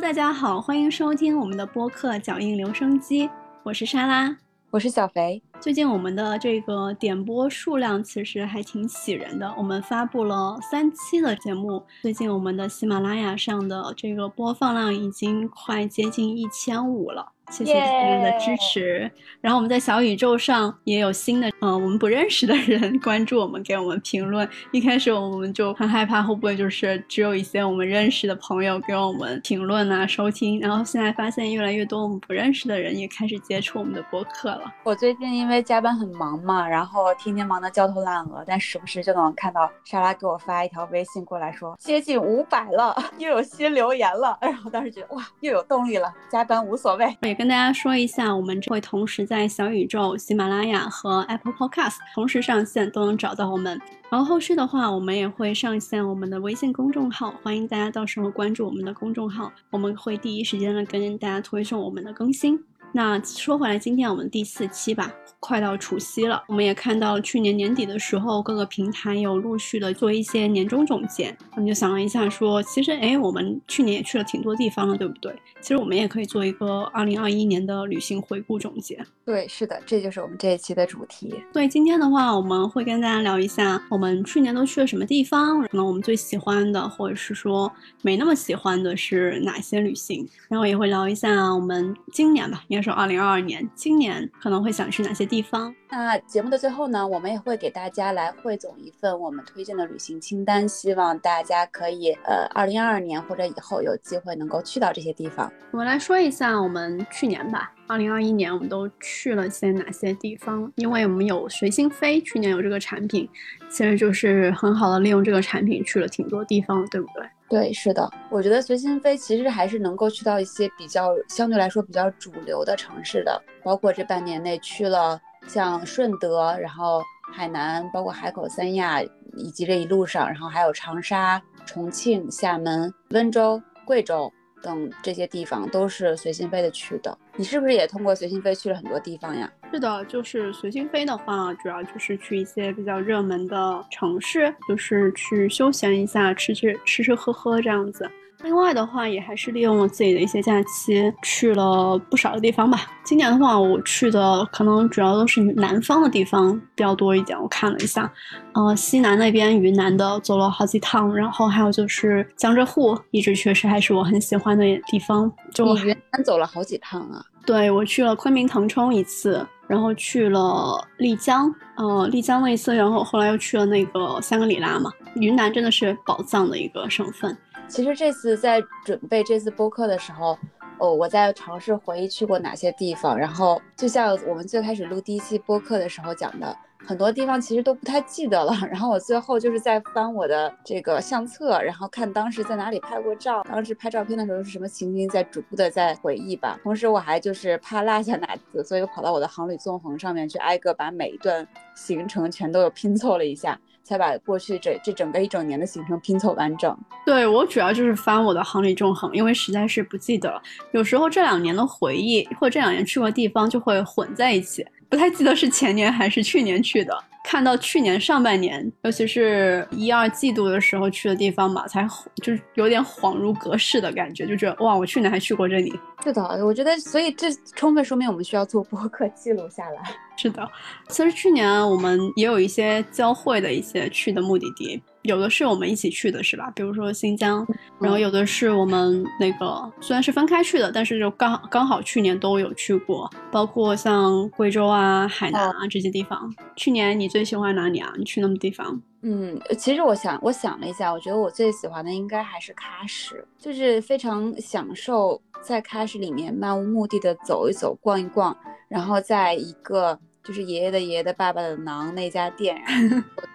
大家好，欢迎收听我们的播客《脚印留声机》，我是莎拉，我是小肥。最近我们的这个点播数量其实还挺喜人的，我们发布了三期的节目，最近我们的喜马拉雅上的这个播放量已经快接近一千五了。谢谢大家的支持。然后我们在小宇宙上也有新的，嗯，我们不认识的人 关注我们，给我们评论。一开始我们就很害怕，会不会就是只有一些我们认识的朋友给我们评论啊、收听？然后现在发现越来越多我们不认识的人也开始接触我们的播客了。我最近因为加班很忙嘛，然后天天忙得焦头烂额，但时不时就能看到莎拉给我发一条微信过来说接近五百了，又有新留言了。然后当时觉得哇，又有动力了，加班无所谓。跟大家说一下，我们会同时在小宇宙、喜马拉雅和 Apple Podcast 同时上线，都能找到我们。然后后续的话，我们也会上线我们的微信公众号，欢迎大家到时候关注我们的公众号，我们会第一时间的跟大家推送我们的更新。那说回来，今天我们第四期吧。快到除夕了，我们也看到去年年底的时候，各个平台有陆续的做一些年终总结。我们就想了一下，说其实哎，我们去年也去了挺多地方了，对不对？其实我们也可以做一个二零二一年的旅行回顾总结。对，是的，这就是我们这一期的主题。所以今天的话，我们会跟大家聊一下我们去年都去了什么地方，可能我们最喜欢的，或者是说没那么喜欢的是哪些旅行。然后也会聊一下我们今年吧，说二零二二年，今年可能会想去哪些。地方。那节目的最后呢，我们也会给大家来汇总一份我们推荐的旅行清单，希望大家可以呃，二零二二年或者以后有机会能够去到这些地方。我们来说一下我们去年吧，二零二一年我们都去了些哪些地方？因为我们有随心飞，去年有这个产品，其实就是很好的利用这个产品去了挺多地方，对不对？对，是的，我觉得随心飞其实还是能够去到一些比较相对来说比较主流的城市的，包括这半年内去了像顺德，然后海南，包括海口、三亚，以及这一路上，然后还有长沙、重庆、厦门、温州、贵州。等这些地方都是随心飞的去的，你是不是也通过随心飞去了很多地方呀？是的，就是随心飞的话，主要就是去一些比较热门的城市，就是去休闲一下，吃吃吃吃喝喝这样子。另外的话，也还是利用了自己的一些假期，去了不少的地方吧。今年的话，我去的可能主要都是南方的地方比较多一点。我看了一下，呃，西南那边云南的走了好几趟，然后还有就是江浙沪，一直确实还是我很喜欢的地方。就云南走了好几趟啊？对，我去了昆明、腾冲一次，然后去了丽江，呃，丽江那一次，然后后来又去了那个香格里拉嘛。云南真的是宝藏的一个省份。其实这次在准备这次播客的时候，哦，我在尝试回忆去过哪些地方。然后就像我们最开始录第一期播客的时候讲的，很多地方其实都不太记得了。然后我最后就是在翻我的这个相册，然后看当时在哪里拍过照，当时拍照片的时候是什么情景，在逐步的在回忆吧。同时我还就是怕落下哪次，所以我跑到我的航旅纵横上面去挨个把每一段行程全都有拼凑了一下。才把过去这这整个一整年的行程拼凑完整。对我主要就是翻我的行李纵横，因为实在是不记得了。有时候这两年的回忆或这两年去过地方就会混在一起，不太记得是前年还是去年去的。看到去年上半年，尤其是一二季度的时候去的地方吧，才就是有点恍如隔世的感觉，就觉得哇，我去年还去过这里。是的，我觉得，所以这充分说明我们需要做播客记录下来。是的，其实去年我们也有一些交汇的一些去的目的地。有的是我们一起去的，是吧？比如说新疆，然后有的是我们那个虽然是分开去的，但是就刚刚好去年都有去过，包括像贵州啊、海南啊这些地方。去年你最喜欢哪里啊？你去那么地方？嗯，其实我想我想了一下，我觉得我最喜欢的应该还是喀什，就是非常享受在喀什里面漫无目的的走一走、逛一逛，然后在一个。就是爷爷的爷爷的爸爸的囊那家店，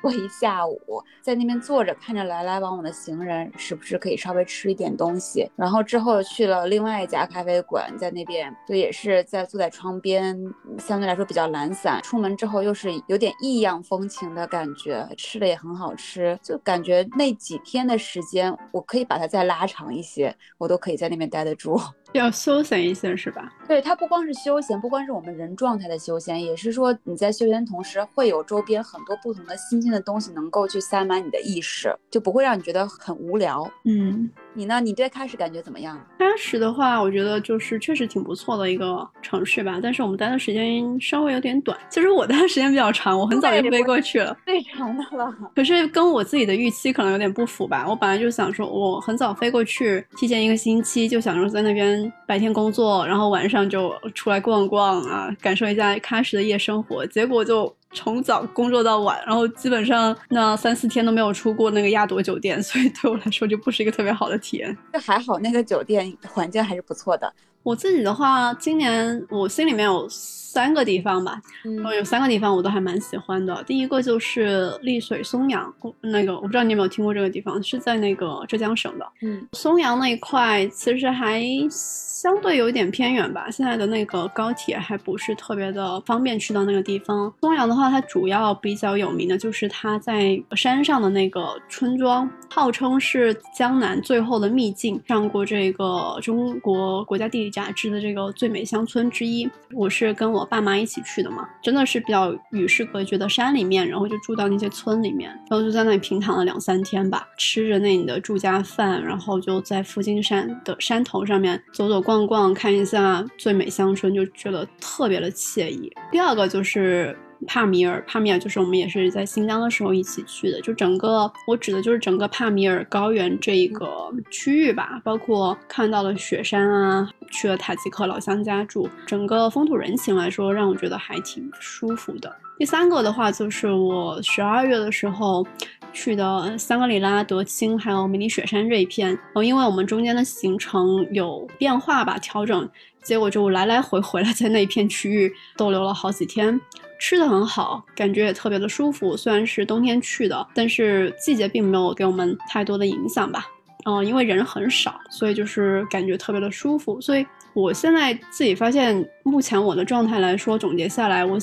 坐 一下午，在那边坐着，看着来来往往的行人，时不时可以稍微吃一点东西。然后之后去了另外一家咖啡馆，在那边就也是在坐在窗边，相对来说比较懒散。出门之后又是有点异样风情的感觉，吃的也很好吃，就感觉那几天的时间，我可以把它再拉长一些，我都可以在那边待得住。要休闲一些是吧？对，它不光是休闲，不光是我们人状态的休闲，也是说你在休闲同时会有周边很多不同的新鲜的东西能够去塞满你的意识，就不会让你觉得很无聊。嗯，你呢？你对喀什感觉怎么样？喀什的话，我觉得就是确实挺不错的一个城市吧，但是我们待的时间稍微有点短。其实我待的时间比较长，我很早就飞过去了，最长的了。可是跟我自己的预期可能有点不符吧。我本来就想说，我很早飞过去，提前一个星期就想说在那边白天工作，然后晚上就出来逛逛啊，感受一下喀什的夜生活。结果就。从早工作到晚，然后基本上那三四天都没有出过那个亚朵酒店，所以对我来说就不是一个特别好的体验。这还好，那个酒店环境还是不错的。我自己的话，今年我心里面有三个地方吧，嗯，有三个地方我都还蛮喜欢的。第一个就是丽水松阳，那个我不知道你有没有听过这个地方，是在那个浙江省的。嗯，松阳那一块其实还相对有点偏远吧，现在的那个高铁还不是特别的方便去到那个地方。松阳的话，它主要比较有名的就是它在山上的那个村庄，号称是江南最后的秘境，上过这个中国国家地理。杂志的这个最美乡村之一，我是跟我爸妈一起去的嘛，真的是比较与世隔绝的山里面，然后就住到那些村里面，然后就在那里平躺了两三天吧，吃着那里的住家饭，然后就在附近山的山头上面走走逛逛，看一下最美乡村，就觉得特别的惬意。第二个就是。帕米尔，帕米尔就是我们也是在新疆的时候一起去的，就整个我指的就是整个帕米尔高原这一个区域吧，包括看到了雪山啊，去了塔吉克老乡家住，整个风土人情来说，让我觉得还挺舒服的。第三个的话，就是我十二月的时候去的香格里拉、德钦还有迷你雪山这一片，哦，因为我们中间的行程有变化吧，调整，结果就来来回回了在那一片区域逗留了好几天。吃的很好，感觉也特别的舒服。虽然是冬天去的，但是季节并没有给我们太多的影响吧。嗯，因为人很少，所以就是感觉特别的舒服。所以我现在自己发现，目前我的状态来说，总结下来，我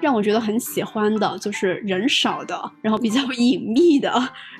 让我觉得很喜欢的就是人少的，然后比较 隐秘的、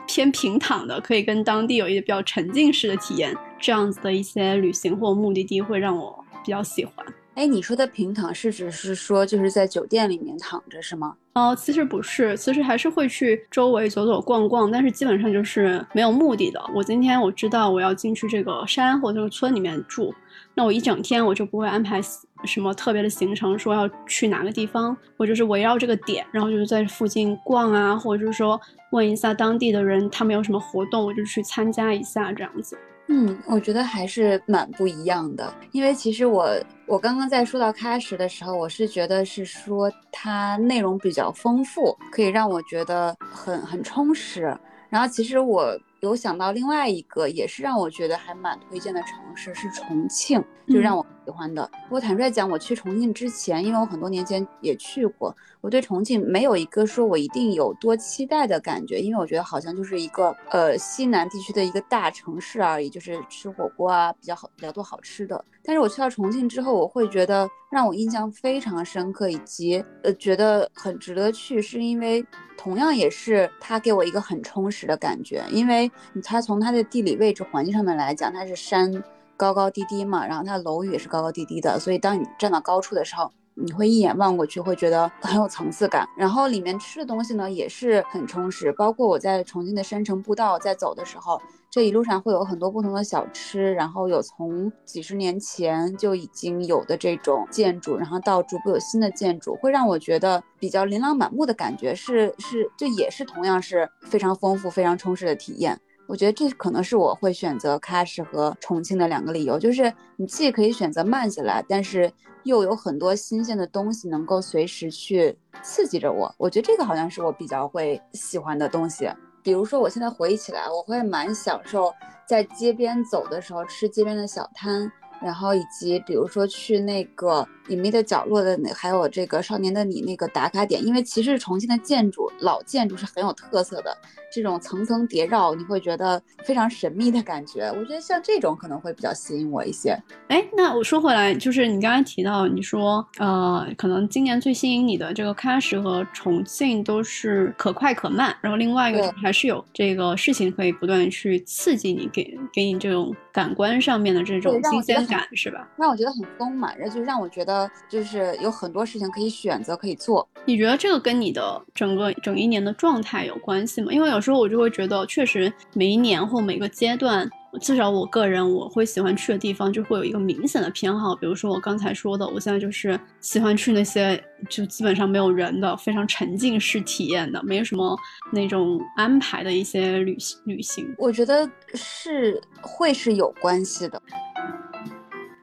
偏平躺的，可以跟当地有一些比较沉浸式的体验，这样子的一些旅行或目的地会让我比较喜欢。哎，你说的平躺是指是说就是在酒店里面躺着是吗？哦，其实不是，其实还是会去周围走走逛逛，但是基本上就是没有目的的。我今天我知道我要进去这个山或者这个村里面住，那我一整天我就不会安排什么特别的行程，说要去哪个地方，我就是围绕这个点，然后就是在附近逛啊，或者是说问一下当地的人他们有什么活动，我就去参加一下这样子。嗯，我觉得还是蛮不一样的，因为其实我我刚刚在说到开始的时候，我是觉得是说它内容比较丰富，可以让我觉得很很充实。然后其实我有想到另外一个，也是让我觉得还蛮推荐的城市是重庆，就让我喜欢的。我坦率讲，我去重庆之前，因为我很多年前也去过。我对重庆没有一个说我一定有多期待的感觉，因为我觉得好像就是一个呃西南地区的一个大城市而已，就是吃火锅啊比较好比较多好吃的。但是我去到重庆之后，我会觉得让我印象非常深刻，以及呃觉得很值得去，是因为同样也是它给我一个很充实的感觉，因为它从它的地理位置环境上面来讲，它是山高高低低嘛，然后它楼宇也是高高低低的，所以当你站到高处的时候。你会一眼望过去，会觉得很有层次感。然后里面吃的东西呢，也是很充实。包括我在重庆的山城步道在走的时候，这一路上会有很多不同的小吃，然后有从几十年前就已经有的这种建筑，然后到逐步有新的建筑，会让我觉得比较琳琅满目的感觉。是是，这也是同样是非常丰富、非常充实的体验。我觉得这可能是我会选择喀什和重庆的两个理由，就是你既可以选择慢下来，但是。又有很多新鲜的东西能够随时去刺激着我，我觉得这个好像是我比较会喜欢的东西。比如说，我现在回忆起来，我会蛮享受在街边走的时候吃街边的小摊。然后以及比如说去那个隐秘的角落的那，还有这个少年的你那个打卡点，因为其实重庆的建筑老建筑是很有特色的，这种层层叠绕，你会觉得非常神秘的感觉。我觉得像这种可能会比较吸引我一些。哎，那我说回来，就是你刚才提到，你说呃，可能今年最吸引你的这个喀什和重庆都是可快可慢，然后另外一个还是有这个事情可以不断去刺激你，给给你这种感官上面的这种新鲜。感是吧？让我觉得很丰满，然后就让我觉得就是有很多事情可以选择可以做。你觉得这个跟你的整个整一年的状态有关系吗？因为有时候我就会觉得，确实每一年或每个阶段。至少我个人我会喜欢去的地方就会有一个明显的偏好，比如说我刚才说的，我现在就是喜欢去那些就基本上没有人的、非常沉浸式体验的、没有什么那种安排的一些旅行旅行。我觉得是会是有关系的。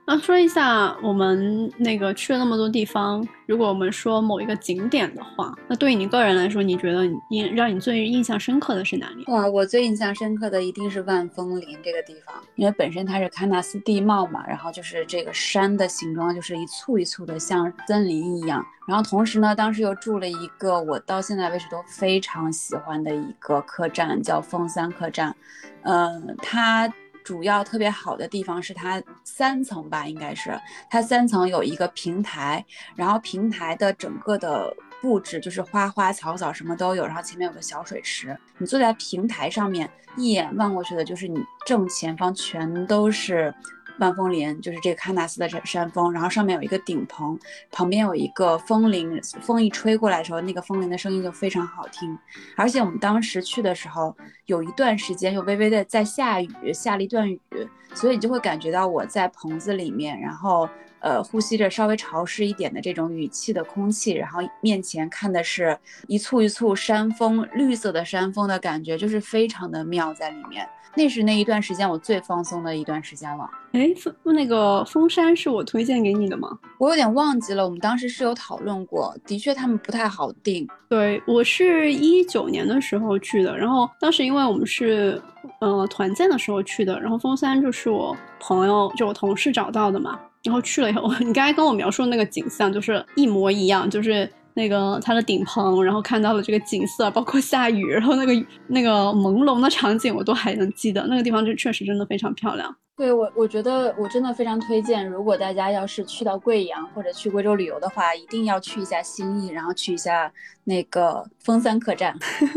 那说一下我们那个去了那么多地方，如果我们说某一个景点的话，那对于你个人来说，你觉得你让你最印象深刻的是哪里？哇，我最印象深刻的一定是万峰林这个地方，因为本身它是喀纳斯地貌嘛，然后就是这个山的形状就是一簇一簇的，像森林一样。然后同时呢，当时又住了一个我到现在为止都非常喜欢的一个客栈，叫峰三客栈。嗯，它。主要特别好的地方是它三层吧，应该是它三层有一个平台，然后平台的整个的布置就是花花草草什么都有，然后前面有个小水池，你坐在平台上面一眼望过去的就是你正前方全都是。万峰林就是这个喀纳斯的山山峰，然后上面有一个顶棚，旁边有一个风铃，风一吹过来的时候，那个风铃的声音就非常好听。而且我们当时去的时候，有一段时间又微微的在下雨，下了一段雨，所以你就会感觉到我在棚子里面，然后呃呼吸着稍微潮湿一点的这种雨气的空气，然后面前看的是一簇一簇山峰，绿色的山峰的感觉，就是非常的妙在里面。那是那一段时间我最放松的一段时间了。哎，峰那个峰山是我推荐给你的吗？我有点忘记了，我们当时是有讨论过，的确他们不太好定。对我是一九年的时候去的，然后当时因为我们是呃团建的时候去的，然后峰山就是我朋友就我同事找到的嘛，然后去了以后，你刚才跟我描述的那个景象就是一模一样，就是。那个它的顶棚，然后看到了这个景色，包括下雨，然后那个那个朦胧的场景，我都还能记得。那个地方就确实真的非常漂亮。对我，我觉得我真的非常推荐，如果大家要是去到贵阳或者去贵州旅游的话，一定要去一下兴义，然后去一下那个峰三客栈。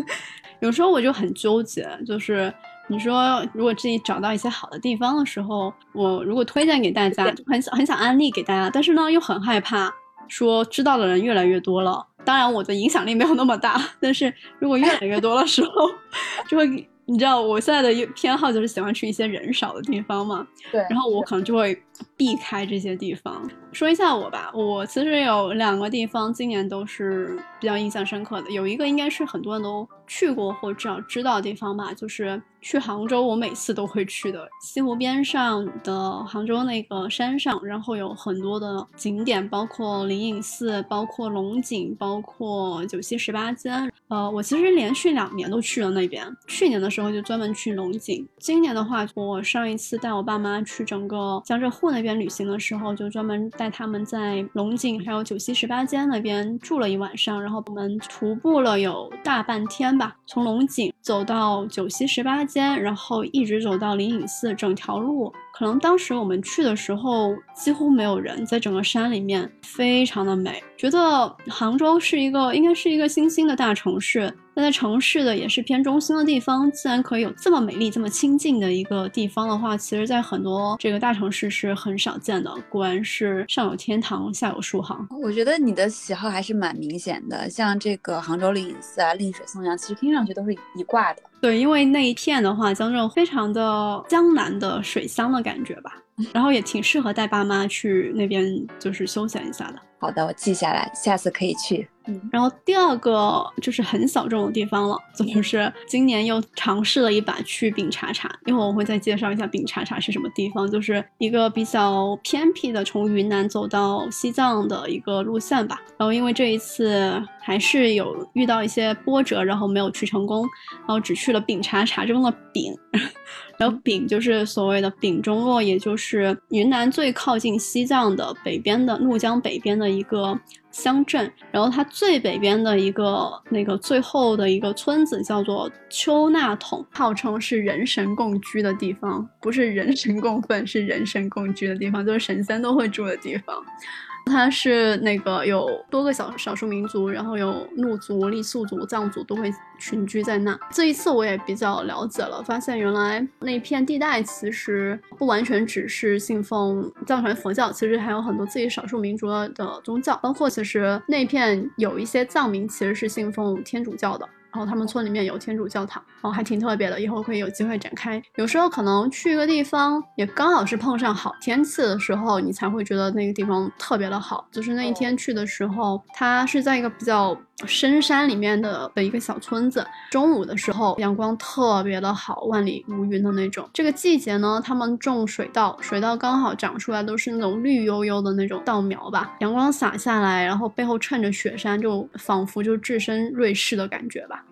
有时候我就很纠结，就是你说如果自己找到一些好的地方的时候，我如果推荐给大家，就很想很想安利给大家，但是呢又很害怕。说知道的人越来越多了，当然我的影响力没有那么大，但是如果越来越多的时候，就会。你知道我现在的偏好就是喜欢去一些人少的地方嘛？对。然后我可能就会避开这些地方。说一下我吧，我其实有两个地方今年都是比较印象深刻的。有一个应该是很多人都去过或至少知道的地方吧，就是去杭州，我每次都会去的西湖边上的杭州那个山上，然后有很多的景点，包括灵隐寺，包括龙井，包括九溪十八间。呃，我其实连续两年都去了那边。去年的时候就专门去龙井，今年的话，我上一次带我爸妈去整个江浙沪那边旅行的时候，就专门带他们在龙井还有九溪十八间那边住了一晚上，然后我们徒步了有大半天吧，从龙井走到九溪十八间，然后一直走到灵隐寺，整条路。可能当时我们去的时候几乎没有人，在整个山里面非常的美，觉得杭州是一个应该是一个新兴的大城市。那在城市的也是偏中心的地方，自然可以有这么美丽、这么清静的一个地方的话，其实，在很多这个大城市是很少见的。果然是上有天堂，下有书行。我觉得你的喜好还是蛮明显的，像这个杭州灵隐寺啊、丽水松阳，其实听上去都是一挂的。对，因为那一片的话，江浙非常的江南的水乡的感觉吧，然后也挺适合带爸妈去那边就是休闲一下的。好的，我记下来，下次可以去。嗯，然后第二个就是很小众的地方了，就是今年又尝试了一把去丙察察，一会儿我会再介绍一下丙察察是什么地方，就是一个比较偏僻的从云南走到西藏的一个路线吧。然后因为这一次还是有遇到一些波折，然后没有去成功，然后只去了丙察察中的丙，然后丙就是所谓的丙中洛，也就是云南最靠近西藏的北边的怒江北边的一个。乡镇，然后它最北边的一个那个最后的一个村子叫做丘那桶，号称是人神共居的地方，不是人神共愤，是人神共居的地方，就是神仙都会住的地方。它是那个有多个小少数民族，然后有怒族、傈僳族、藏族都会群居在那。这一次我也比较了解了，发现原来那片地带其实不完全只是信奉藏传佛教，其实还有很多自己少数民族的宗教，包括其实那片有一些藏民其实是信奉天主教的。然后他们村里面有天主教堂，然后还挺特别的，以后可以有机会展开。有时候可能去一个地方，也刚好是碰上好天气的时候，你才会觉得那个地方特别的好。就是那一天去的时候，它是在一个比较。深山里面的的一个小村子，中午的时候阳光特别的好，万里无云的那种。这个季节呢，他们种水稻，水稻刚好长出来都是那种绿油油的那种稻苗吧。阳光洒下来，然后背后衬着雪山，就仿佛就置身瑞士的感觉吧。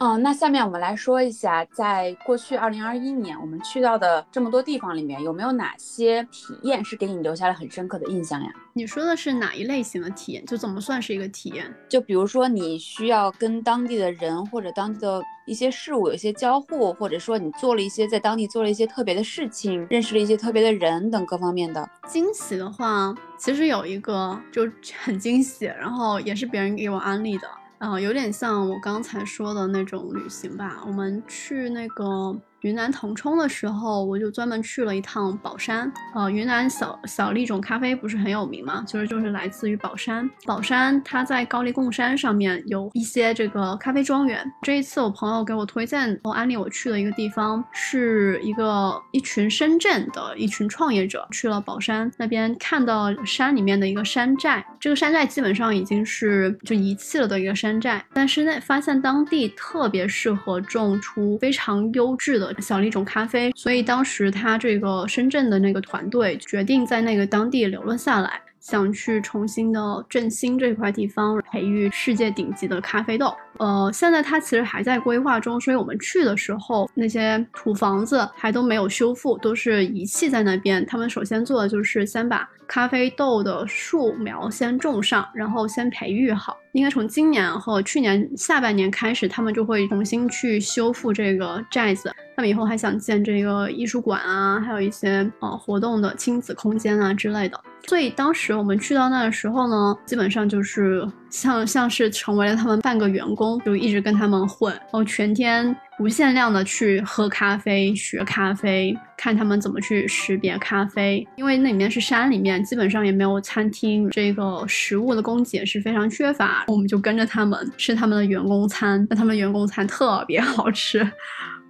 嗯，那下面我们来说一下，在过去二零二一年我们去到的这么多地方里面，有没有哪些体验是给你留下了很深刻的印象呀？你说的是哪一类型的体验？就怎么算是一个体验？就比如说你需要跟当地的人或者当地的一些事物有一些交互，或者说你做了一些在当地做了一些特别的事情，认识了一些特别的人等各方面的惊喜的话，其实有一个就很惊喜，然后也是别人给我安利的。嗯，有点像我刚才说的那种旅行吧。我们去那个。云南腾冲的时候，我就专门去了一趟宝山。呃，云南小小粒种咖啡不是很有名吗？就是就是来自于宝山。宝山它在高黎贡山上面有一些这个咖啡庄园。这一次我朋友给我推荐，我安利我去的一个地方，是一个一群深圳的一群创业者去了宝山那边，看到山里面的一个山寨。这个山寨基本上已经是就遗弃了的一个山寨，但是那发现当地特别适合种出非常优质的。小粒种咖啡，所以当时他这个深圳的那个团队决定在那个当地留了下来，想去重新的振兴这块地方，培育世界顶级的咖啡豆。呃，现在它其实还在规划中，所以我们去的时候，那些土房子还都没有修复，都是遗弃在那边。他们首先做的就是先把咖啡豆的树苗先种上，然后先培育好。应该从今年和去年下半年开始，他们就会重新去修复这个寨子。他们以后还想建这个艺术馆啊，还有一些呃活动的亲子空间啊之类的。所以当时我们去到那的时候呢，基本上就是像像是成为了他们半个员工，就一直跟他们混，然后全天无限量的去喝咖啡、学咖啡，看他们怎么去识别咖啡。因为那里面是山里面，基本上也没有餐厅，这个食物的供给也是非常缺乏。我们就跟着他们吃他们的员工餐，那他们员工餐特别好吃。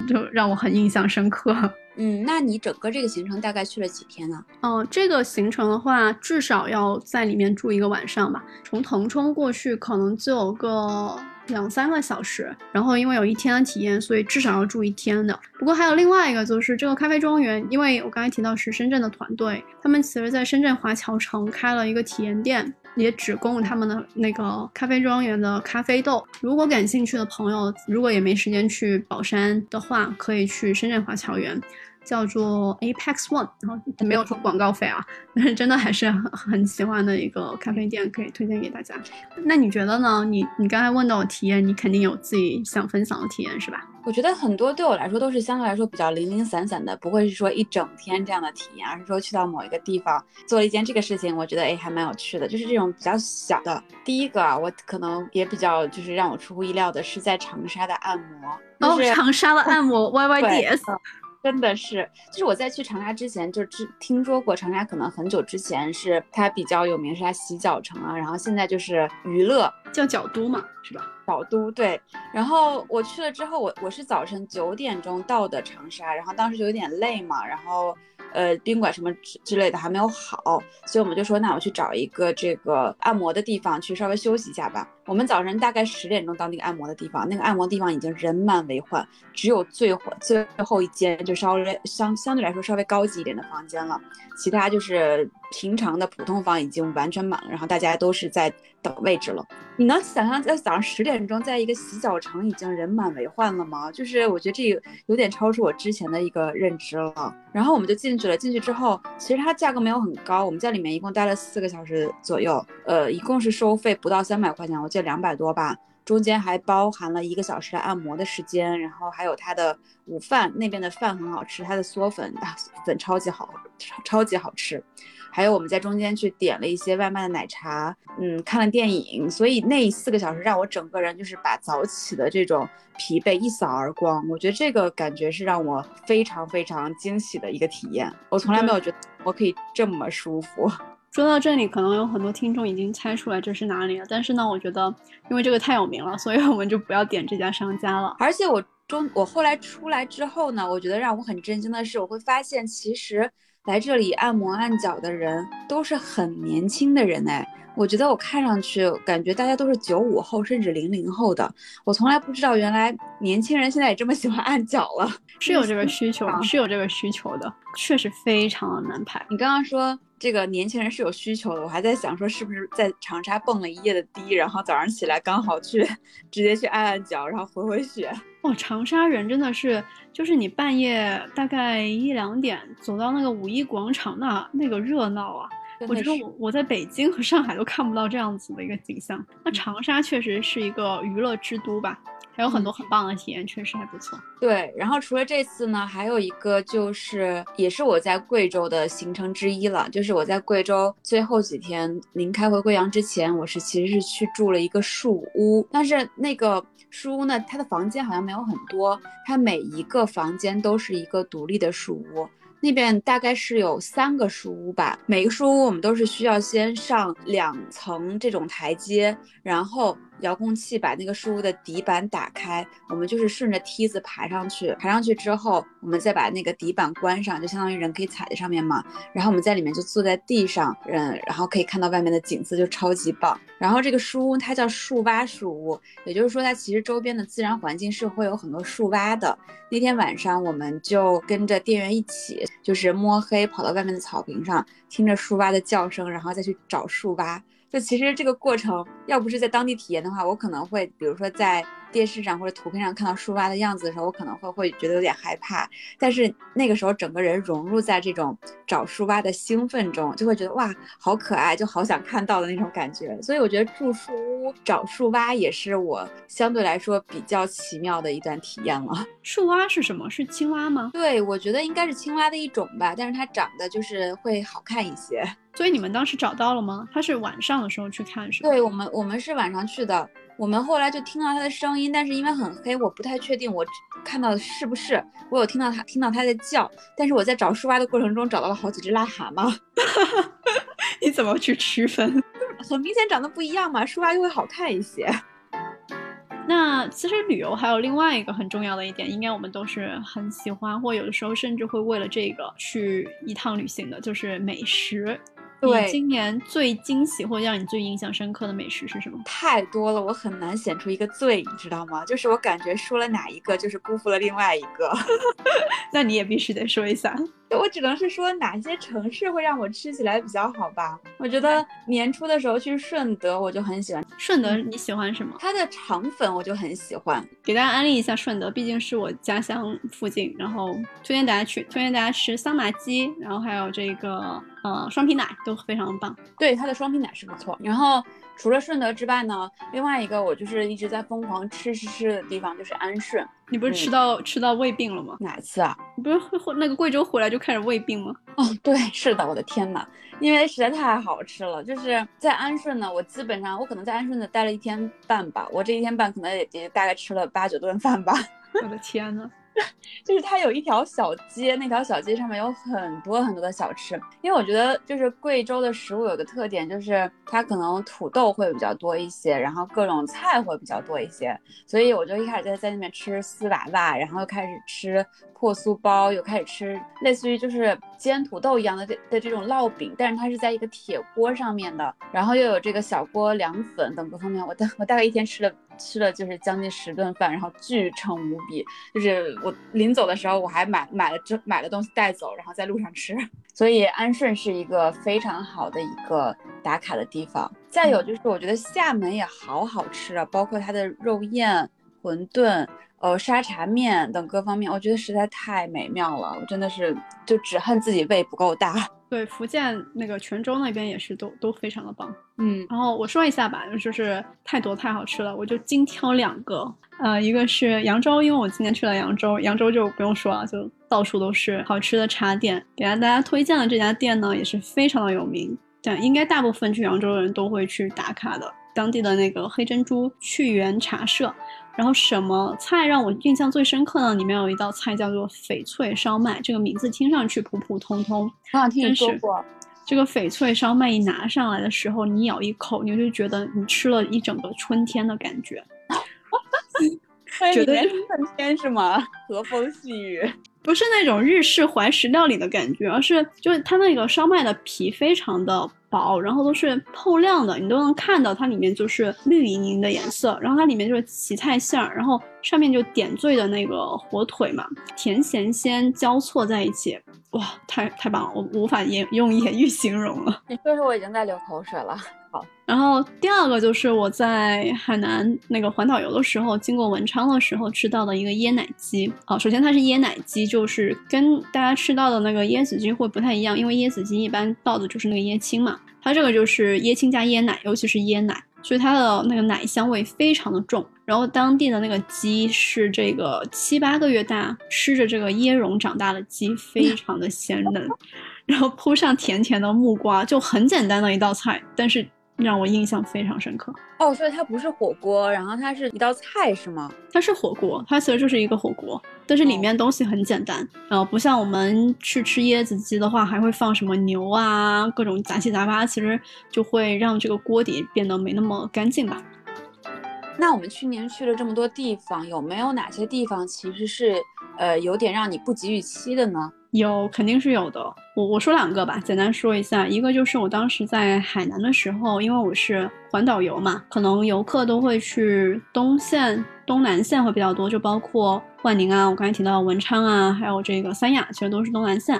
就让我很印象深刻。嗯，那你整个这个行程大概去了几天呢？哦，这个行程的话，至少要在里面住一个晚上吧。从腾冲过去可能就有个两三个小时，然后因为有一天的体验，所以至少要住一天的。不过还有另外一个，就是这个咖啡庄园，因为我刚才提到是深圳的团队，他们其实在深圳华侨城开了一个体验店。也只供他们的那个咖啡庄园的咖啡豆。如果感兴趣的朋友，如果也没时间去宝山的话，可以去深圳华侨园。叫做 Apex One，然后没有收广告费啊，但是真的还是很很喜欢的一个咖啡店，可以推荐给大家。那你觉得呢？你你刚才问到我体验，你肯定有自己想分享的体验是吧？我觉得很多对我来说都是相对来说比较零零散散的，不会是说一整天这样的体验，而是说去到某一个地方做了一件这个事情，我觉得哎还蛮有趣的，就是这种比较小的。第一个啊，我可能也比较就是让我出乎意料的是在长沙的按摩，哦，长沙的按摩 Y Y D S。真的是，就是我在去长沙之前就知听说过长沙，可能很久之前是它比较有名，是它洗脚城啊，然后现在就是娱乐叫脚都嘛，是吧？脚都对。然后我去了之后，我我是早晨九点钟到的长沙，然后当时就有点累嘛，然后。呃，宾馆什么之之类的还没有好，所以我们就说，那我去找一个这个按摩的地方去稍微休息一下吧。我们早晨大概十点钟到那个按摩的地方，那个按摩地方已经人满为患，只有最最后一间就稍微相相对来说稍微高级一点的房间了，其他就是平常的普通房已经完全满了，然后大家都是在等位置了。你能想象在早上十点钟，在一个洗脚城已经人满为患了吗？就是我觉得这个有点超出我之前的一个认知了。然后我们就进去了，进去之后，其实它价格没有很高，我们在里面一共待了四个小时左右，呃，一共是收费不到三百块钱，我记两百多吧，中间还包含了一个小时的按摩的时间，然后还有他的午饭，那边的饭很好吃，他的嗦粉啊 粉超级好，超级好吃。还有我们在中间去点了一些外卖的奶茶，嗯，看了电影，所以那四个小时让我整个人就是把早起的这种疲惫一扫而光。我觉得这个感觉是让我非常非常惊喜的一个体验，我从来没有觉得我可以这么舒服。说到这里，可能有很多听众已经猜出来这是哪里了，但是呢，我觉得因为这个太有名了，所以我们就不要点这家商家了。而且我中我后来出来之后呢，我觉得让我很震惊的是，我会发现其实来这里按摩按脚的人都是很年轻的人哎。我觉得我看上去感觉大家都是九五后甚至零零后的，我从来不知道原来年轻人现在也这么喜欢按脚了，是有这个需求，是有这个需求的，确实非常的难排。你刚刚说这个年轻人是有需求的，我还在想说是不是在长沙蹦了一夜的迪，然后早上起来刚好去直接去按按脚，然后回回血。哦，长沙人真的是，就是你半夜大概一两点走到那个五一广场那那个热闹啊。我觉得我我在北京和上海都看不到这样子的一个景象。那长沙确实是一个娱乐之都吧，还有很多很棒的体验，确实还不错。对，然后除了这次呢，还有一个就是也是我在贵州的行程之一了，就是我在贵州最后几天临开回贵阳之前，我是其实是去住了一个树屋，但是那个树屋呢，它的房间好像没有很多，它每一个房间都是一个独立的树屋。那边大概是有三个书屋吧，每个书屋我们都是需要先上两层这种台阶，然后。遥控器把那个树屋的底板打开，我们就是顺着梯子爬上去。爬上去之后，我们再把那个底板关上，就相当于人可以踩在上面嘛。然后我们在里面就坐在地上，嗯，然后可以看到外面的景色，就超级棒。然后这个树屋它叫树蛙树屋，也就是说它其实周边的自然环境是会有很多树蛙的。那天晚上我们就跟着店员一起，就是摸黑跑到外面的草坪上，听着树蛙的叫声，然后再去找树蛙。就其实这个过程，要不是在当地体验的话，我可能会，比如说在。电视上或者图片上看到树蛙的样子的时候，我可能会会觉得有点害怕。但是那个时候整个人融入在这种找树蛙的兴奋中，就会觉得哇，好可爱，就好想看到的那种感觉。所以我觉得住树屋找树蛙也是我相对来说比较奇妙的一段体验了。树蛙是什么？是青蛙吗？对，我觉得应该是青蛙的一种吧，但是它长得就是会好看一些。所以你们当时找到了吗？它是晚上的时候去看是吗？对我们，我们是晚上去的。我们后来就听到它的声音，但是因为很黑，我不太确定我看到的是不是。我有听到它，听到它在叫，但是我在找树蛙的过程中找到了好几只癞蛤蟆。你怎么去区分？很明显长得不一样嘛，树蛙就会好看一些。那其实旅游还有另外一个很重要的一点，应该我们都是很喜欢，或有的时候甚至会为了这个去一趟旅行的，就是美食。你今年最惊喜或者让你最印象深刻的美食是什么？太多了，我很难选出一个最，你知道吗？就是我感觉说了哪一个，就是辜负了另外一个。那你也必须得说一下。我只能是说哪些城市会让我吃起来比较好吧。我觉得年初的时候去顺德，我就很喜欢。顺德你喜欢什么？它的肠粉我就很喜欢。给大家安利一下顺德，毕竟是我家乡附近，然后推荐大家去，推荐大家吃桑麻鸡，然后还有这个呃双皮奶都非常棒。对，它的双皮奶是不错。然后。除了顺德之外呢，另外一个我就是一直在疯狂吃吃吃的地方就是安顺。你不是吃到吃到胃病了吗？哪次啊？你不是那个贵州回来就开始胃病吗？哦，对，是的，我的天呐，因为实在太好吃了。就是在安顺呢，我基本上我可能在安顺呢待了一天半吧，我这一天半可能也也大概吃了八九顿饭吧。我的天呐！就是它有一条小街，那条小街上面有很多很多的小吃。因为我觉得，就是贵州的食物有个特点，就是它可能土豆会比较多一些，然后各种菜会比较多一些。所以我就一开始在在那边吃丝娃娃，然后又开始吃破酥包，又开始吃类似于就是煎土豆一样的这的这种烙饼，但是它是在一个铁锅上面的，然后又有这个小锅凉粉等各方面。我大我大概一天吃了。吃了就是将近十顿饭，然后巨撑无比。就是我临走的时候，我还买买了这买了东西带走，然后在路上吃。所以安顺是一个非常好的一个打卡的地方。再有就是，我觉得厦门也好好吃啊，包括它的肉燕、馄饨、呃沙茶面等各方面，我觉得实在太美妙了。我真的是就只恨自己胃不够大。对，福建那个泉州那边也是都都非常的棒。嗯，然后我说一下吧，就是太多太好吃了，我就精挑两个。呃，一个是扬州，因为我今年去了扬州，扬州就不用说了，就到处都是好吃的茶店。给大家推荐的这家店呢，也是非常的有名，对应该大部分去扬州的人都会去打卡的。当地的那个黑珍珠趣园茶社。然后什么菜让我印象最深刻呢？里面有一道菜叫做翡翠烧麦，这个名字听上去普普通通，好像听你说过。这个翡翠烧麦一拿上来的时候，你咬一口，你就觉得你吃了一整个春天的感觉。觉得春天是吗？和风细雨，不是那种日式怀石料理的感觉，而是就是它那个烧麦的皮非常的薄，然后都是透亮的，你都能看到它里面就是绿莹莹的颜色，然后它里面就是荠菜馅儿，然后上面就点缀的那个火腿嘛，甜咸鲜交错在一起，哇，太太棒了，我无法言用言语形容了。你说说，我已经在流口水了。好，然后第二个就是我在海南那个环岛游的时候，经过文昌的时候吃到的一个椰奶鸡。哦，首先它是椰奶鸡，就是跟大家吃到的那个椰子鸡会不太一样，因为椰子鸡一般倒的就是那个椰青嘛，它这个就是椰青加椰奶，尤其是椰奶，所以它的那个奶香味非常的重。然后当地的那个鸡是这个七八个月大，吃着这个椰蓉长大的鸡，非常的鲜嫩，然后铺上甜甜的木瓜，就很简单的一道菜，但是。让我印象非常深刻哦，所以它不是火锅，然后它是一道菜是吗？它是火锅，它其实就是一个火锅，但是里面东西很简单，然后不像我们去吃椰子鸡的话，还会放什么牛啊，各种杂七杂八，其实就会让这个锅底变得没那么干净吧。那我们去年去了这么多地方，有没有哪些地方其实是呃有点让你不及预期的呢？有，肯定是有的。我我说两个吧，简单说一下。一个就是我当时在海南的时候，因为我是环岛游嘛，可能游客都会去东线、东南线会比较多，就包括万宁啊，我刚才提到文昌啊，还有这个三亚，其实都是东南线。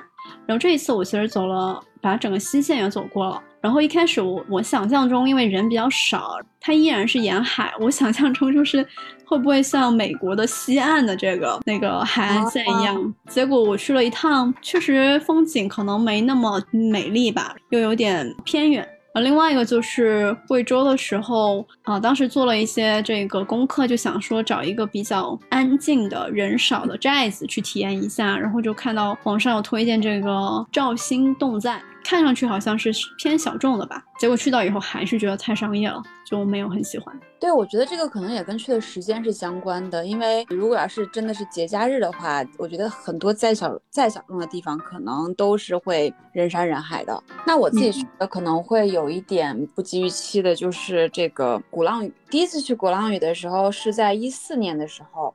然后这一次我其实走了，把整个西线也走过了。然后一开始我我想象中，因为人比较少，它依然是沿海。我想象中就是会不会像美国的西岸的这个那个海岸线一样？结果我去了一趟，确实风景可能没那么美丽吧，又有点偏远。啊，另外一个就是贵州的时候啊，当时做了一些这个功课，就想说找一个比较安静的人少的寨子去体验一下，然后就看到网上有推荐这个肇兴侗寨。看上去好像是偏小众的吧，结果去到以后还是觉得太商业了，就没有很喜欢。对，我觉得这个可能也跟去的时间是相关的，因为如果要是真的是节假日的话，我觉得很多再小再小众的地方可能都是会人山人海的。那我自己觉得可能会有一点不及预期的，就是这个鼓浪屿。第一次去鼓浪屿的时候是在一四年的时候。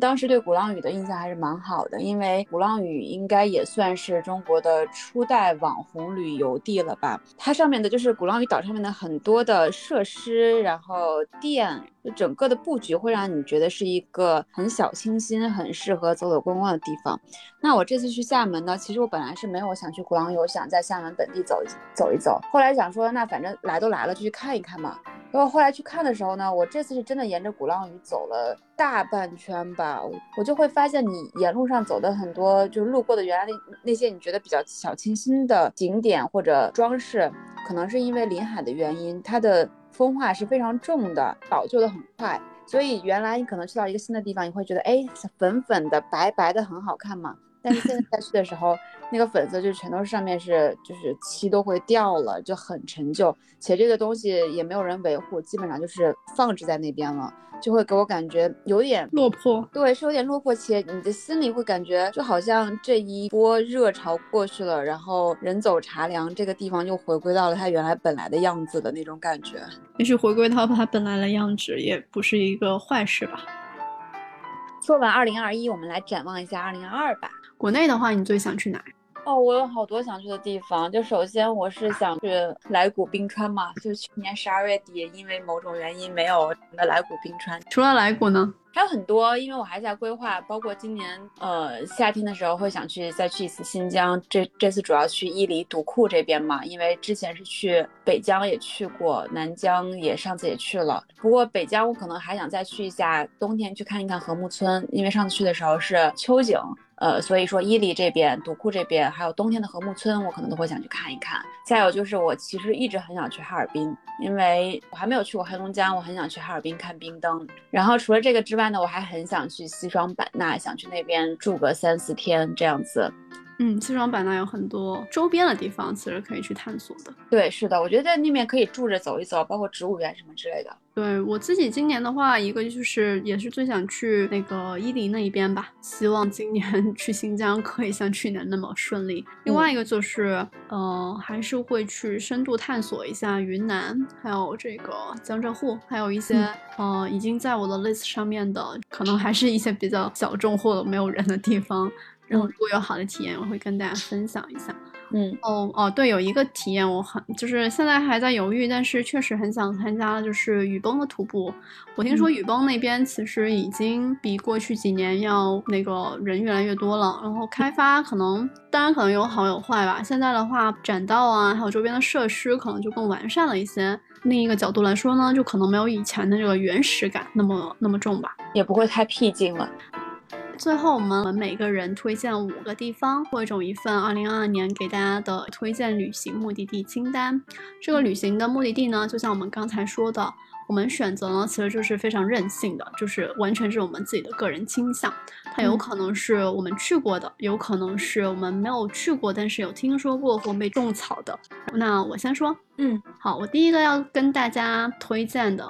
当时对鼓浪屿的印象还是蛮好的，因为鼓浪屿应该也算是中国的初代网红旅游地了吧？它上面的就是鼓浪屿岛上面的很多的设施，然后店，就整个的布局会让你觉得是一个很小清新、很适合走走逛逛的地方。那我这次去厦门呢，其实我本来是没有想去鼓浪屿，我想在厦门本地走一走一走。后来想说，那反正来都来了，就去看一看嘛。然后后来去看的时候呢，我这次是真的沿着鼓浪屿走了大半圈吧，我就会发现你沿路上走的很多，就是路过的原来那那些你觉得比较小清新的景点或者装饰，可能是因为临海的原因，它的风化是非常重的，老旧的很快，所以原来你可能去到一个新的地方，你会觉得哎粉粉的白白的很好看嘛。但是现在再去的时候，那个粉色就全都是上面是就是漆都会掉了，就很陈旧，且这个东西也没有人维护，基本上就是放置在那边了，就会给我感觉有点落魄。对，是有点落魄，且你的心里会感觉就好像这一波热潮过去了，然后人走茶凉，这个地方又回归到了它原来本来的样子的那种感觉。也许回归到它本来的样子也不是一个坏事吧。说完二零二一，我们来展望一下二零二二吧。国内的话，你最想去哪？哦，我有好多想去的地方。就首先我是想去来古冰川嘛，就去年十二月底，因为某种原因没有的来古冰川。除了来古呢？还有很多，因为我还在规划，包括今年呃夏天的时候会想去再去一次新疆。这这次主要去伊犁独库这边嘛，因为之前是去北疆也去过，南疆也上次也去了。不过北疆我可能还想再去一下，冬天去看一看禾木村，因为上次去的时候是秋景。呃，所以说伊犁这边、独库这边，还有冬天的禾木村，我可能都会想去看一看。再有就是，我其实一直很想去哈尔滨，因为我还没有去过黑龙江，我很想去哈尔滨看冰灯。然后除了这个之外呢，我还很想去西双版纳，想去那边住个三四天这样子。嗯，西双版纳有很多周边的地方，其实可以去探索的。对，是的，我觉得在那边可以住着走一走，包括植物园什么之类的。对我自己今年的话，一个就是也是最想去那个伊犁那一边吧，希望今年 去新疆可以像去年那么顺利。另外一个就是，呃，还是会去深度探索一下云南，还有这个江浙沪，还有一些呃已经在我的 list 上面的，可能还是一些比较小众或者没有人的地方。然后如果有好的体验，我会跟大家分享一下。嗯哦哦，对，有一个体验我很就是现在还在犹豫，但是确实很想参加，就是雨崩的徒步。我听说雨崩那边其实已经比过去几年要那个人越来越多了，然后开发可能当然可能有好有坏吧。现在的话，栈道啊，还有周边的设施可能就更完善了一些。另一个角度来说呢，就可能没有以前的这个原始感那么那么重吧，也不会太僻静了。最后，我们每个人推荐五个地方，汇总一份二零二二年给大家的推荐旅行目的地清单。这个旅行的目的地呢，就像我们刚才说的。我们选择呢，其实就是非常任性的，就是完全是我们自己的个人倾向。它有可能是我们去过的，有可能是我们没有去过，但是有听说过或被种草的。那我先说，嗯，好，我第一个要跟大家推荐的，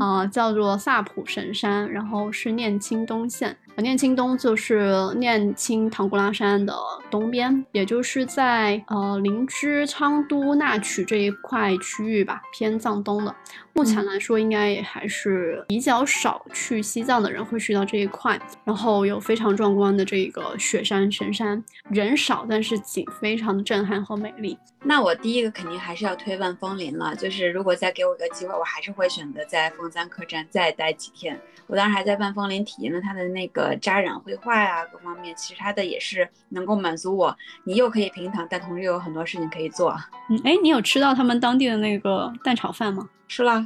啊，叫做萨普神山，然后是念青东县。念青东就是念青唐古拉山的东边，也就是在呃林芝、昌都、那曲这一块区域吧，偏藏东的。目前来说，应该也还是比较少去西藏的人会去到这一块。然后有非常壮观的这个雪山神山，人少，但是景非常的震撼和美丽。那我第一个肯定还是要推万峰林了，就是如果再给我一个机会，我还是会选择在凤山客栈再待几天。我当时还在万峰林体验了他的那个扎染绘画呀，各方面，其实他的也是能够满足我，你又可以平躺，但同时又有很多事情可以做。嗯，哎，你有吃到他们当地的那个蛋炒饭吗？吃了，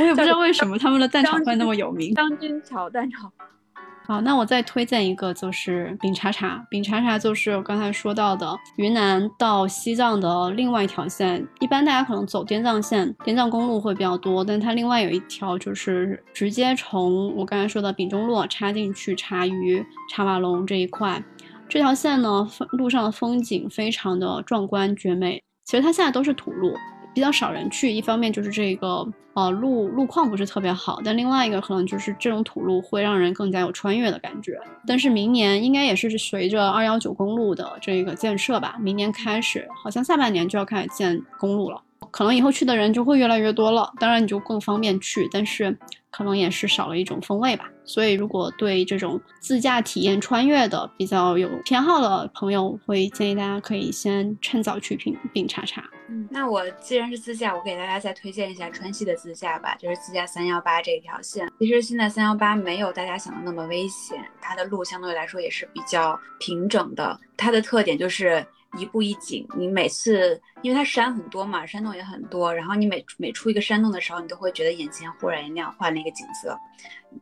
我也不知道为什么他们的蛋炒饭那么有名。将军炒蛋炒。好，那我再推荐一个，就是丙察察。丙察察就是我刚才说到的云南到西藏的另外一条线。一般大家可能走滇藏线、滇藏公路会比较多，但它另外有一条就是直接从我刚才说的丙中洛插进去察隅、察瓦龙这一块。这条线呢，路上的风景非常的壮观绝美。其实它现在都是土路。比较少人去，一方面就是这个呃路路况不是特别好，但另外一个可能就是这种土路会让人更加有穿越的感觉。但是明年应该也是随着二幺九公路的这个建设吧，明年开始好像下半年就要开始建公路了，可能以后去的人就会越来越多了，当然你就更方便去，但是。可能也是少了一种风味吧，所以如果对这种自驾体验穿越的比较有偏好的朋友，会建议大家可以先趁早去品并查查。嗯，那我既然是自驾，我给大家再推荐一下川西的自驾吧，就是自驾三幺八这一条线。其实现在三幺八没有大家想的那么危险，它的路相对来说也是比较平整的。它的特点就是。一步一景，你每次因为它山很多嘛，山洞也很多，然后你每每出一个山洞的时候，你都会觉得眼前忽然一亮，换了一个景色。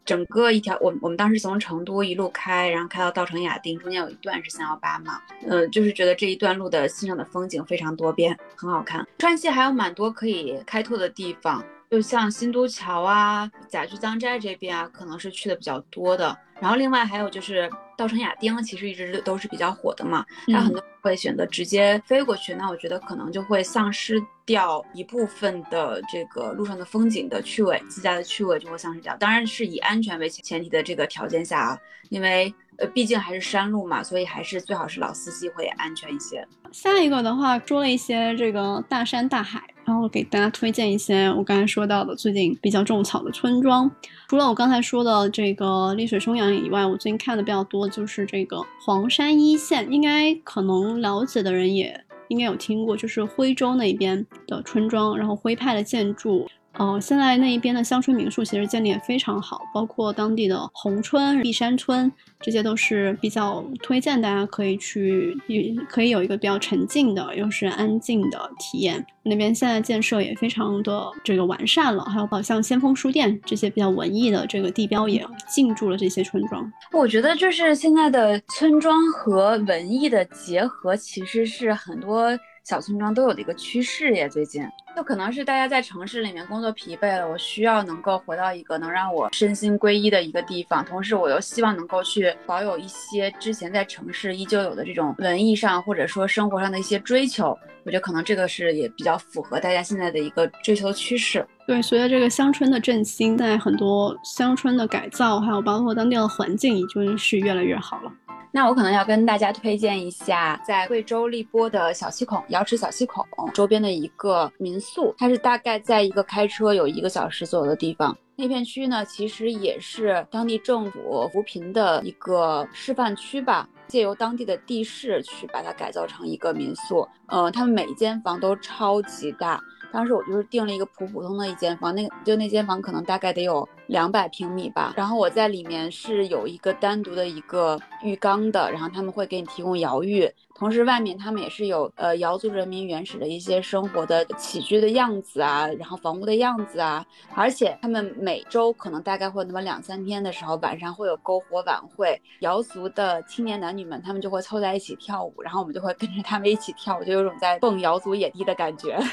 整个一条，我我们当时从成都一路开，然后开到稻城亚丁，中间有一段是三幺八嘛，嗯，就是觉得这一段路的欣赏的风景非常多变，很好看。川西还有蛮多可以开拓的地方，就像新都桥啊、甲居藏寨这边啊，可能是去的比较多的。然后另外还有就是稻城亚丁，其实一直都是比较火的嘛，那很多。会选择直接飞过去，那我觉得可能就会丧失掉一部分的这个路上的风景的趣味，自驾的趣味就会丧失掉。当然是以安全为前提的这个条件下啊，因为呃毕竟还是山路嘛，所以还是最好是老司机会安全一些。下一个的话说了一些这个大山大海，然后给大家推荐一些我刚才说到的最近比较种草的村庄。除了我刚才说的这个丽水松阳以外，我最近看的比较多就是这个黄山一线，应该可能了解的人也应该有听过，就是徽州那边的村庄，然后徽派的建筑。哦，现在那一边的乡村民宿其实建立也非常好，包括当地的红村、碧山村，这些都是比较推荐大家可以去，也可以有一个比较沉静的又是安静的体验。那边现在建设也非常的这个完善了，还有像先锋书店这些比较文艺的这个地标也进驻了这些村庄。我觉得就是现在的村庄和文艺的结合，其实是很多。小村庄都有的一个趋势耶，最近就可能是大家在城市里面工作疲惫了，我需要能够回到一个能让我身心归一的一个地方，同时我又希望能够去保有一些之前在城市依旧有的这种文艺上或者说生活上的一些追求。我觉得可能这个是也比较符合大家现在的一个追求趋势。对，随着这个乡村的振兴，在很多乡村的改造，还有包括当地的环境，已经是越来越好了。那我可能要跟大家推荐一下，在贵州荔波的小溪孔瑶池小溪孔周边的一个民宿，它是大概在一个开车有一个小时左右的地方。那片区呢，其实也是当地政府扶贫的一个示范区吧，借由当地的地势去把它改造成一个民宿。呃，他们每一间房都超级大。当时我就是订了一个普普通的一间房，那就那间房可能大概得有两百平米吧。然后我在里面是有一个单独的一个浴缸的，然后他们会给你提供摇浴。同时，外面他们也是有呃瑶族人民原始的一些生活的起居的样子啊，然后房屋的样子啊，而且他们每周可能大概会那么两三天的时候，晚上会有篝火晚会，瑶族的青年男女们他们就会凑在一起跳舞，然后我们就会跟着他们一起跳舞，就有种在蹦瑶族野地的感觉。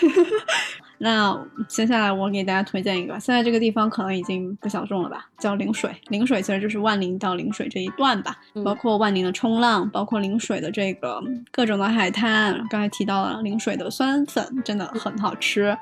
那接下来我给大家推荐一个，现在这个地方可能已经不小众了吧，叫陵水。陵水其实就是万宁到陵水这一段吧，包括万宁的冲浪，包括陵水的这个各种的海滩。刚才提到了陵水的酸粉，真的很好吃。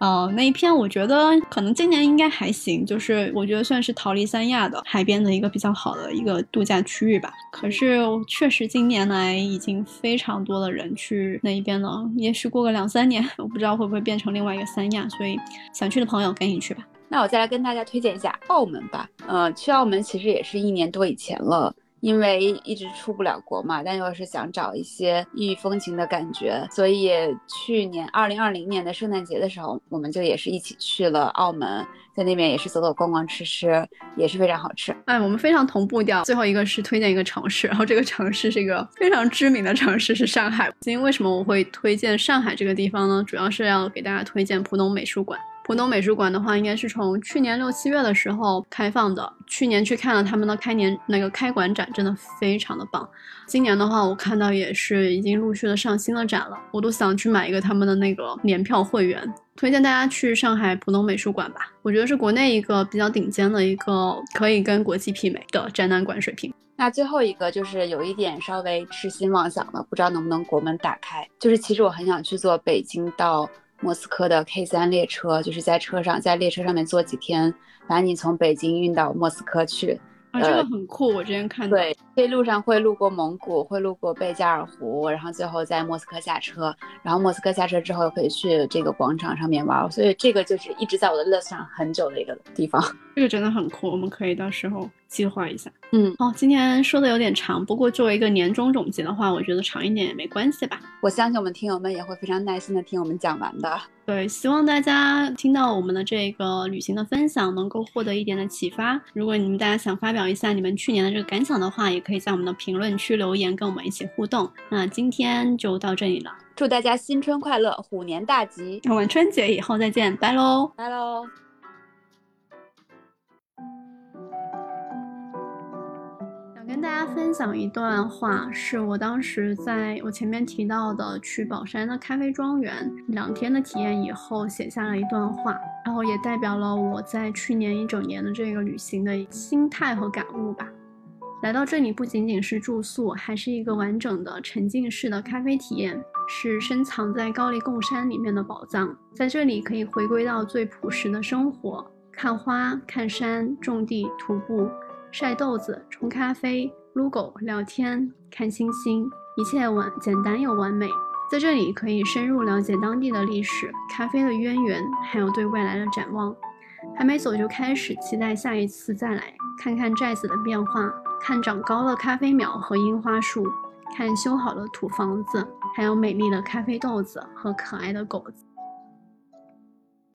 呃，那一片我觉得可能今年应该还行，就是我觉得算是逃离三亚的海边的一个比较好的一个度假区域吧。可是确实近年来已经非常多的人去那一边了，也许过个两三年，我不知道会不会变成另外一个三亚。所以想去的朋友赶紧去吧。那我再来跟大家推荐一下澳门吧。呃，去澳门其实也是一年多以前了。因为一直出不了国嘛，但又是想找一些异域风情的感觉，所以去年二零二零年的圣诞节的时候，我们就也是一起去了澳门，在那边也是走走逛逛吃吃，也是非常好吃。哎，我们非常同步调。最后一个是推荐一个城市，然后这个城市是一个非常知名的城市，是上海。今天为什么我会推荐上海这个地方呢？主要是要给大家推荐浦东美术馆。浦东美术馆的话，应该是从去年六七月的时候开放的。去年去看了他们的开年那个开馆展，真的非常的棒。今年的话，我看到也是已经陆续的上新的展了，我都想去买一个他们的那个年票会员。推荐大家去上海浦东美术馆吧，我觉得是国内一个比较顶尖的一个可以跟国际媲美的展览馆水平。那最后一个就是有一点稍微痴心妄想的，不知道能不能国门打开。就是其实我很想去坐北京到。莫斯科的 K 三列车，就是在车上，在列车上面坐几天，把你从北京运到莫斯科去。啊，这个很酷，我之前看到。对，这路上会路过蒙古，会路过贝加尔湖，然后最后在莫斯科下车，然后莫斯科下车之后可以去这个广场上面玩，所以这个就是一直在我的 list 上很久的一个地方。这个真的很酷，我们可以到时候计划一下。嗯，哦，今天说的有点长，不过作为一个年终总结的话，我觉得长一点也没关系吧。我相信我们听友们也会非常耐心的听我们讲完的。对，希望大家听到我们的这个旅行的分享，能够获得一点的启发。如果你们大家想发表一下你们去年的这个感想的话，也可以在我们的评论区留言，跟我们一起互动。那今天就到这里了，祝大家新春快乐，虎年大吉！我们春节以后再见，拜喽，拜喽。跟大家分享一段话，是我当时在我前面提到的去宝山的咖啡庄园两天的体验以后写下了一段话，然后也代表了我在去年一整年的这个旅行的心态和感悟吧。来到这里不仅仅是住宿，还是一个完整的沉浸式的咖啡体验，是深藏在高黎贡山里面的宝藏。在这里可以回归到最朴实的生活，看花、看山、种地、徒步。晒豆子、冲咖啡、撸狗、聊天、看星星，一切完简单又完美。在这里可以深入了解当地的历史、咖啡的渊源，还有对未来的展望。还没走就开始期待下一次再来，看看寨子的变化，看长高的咖啡苗和樱花树，看修好的土房子，还有美丽的咖啡豆子和可爱的狗子。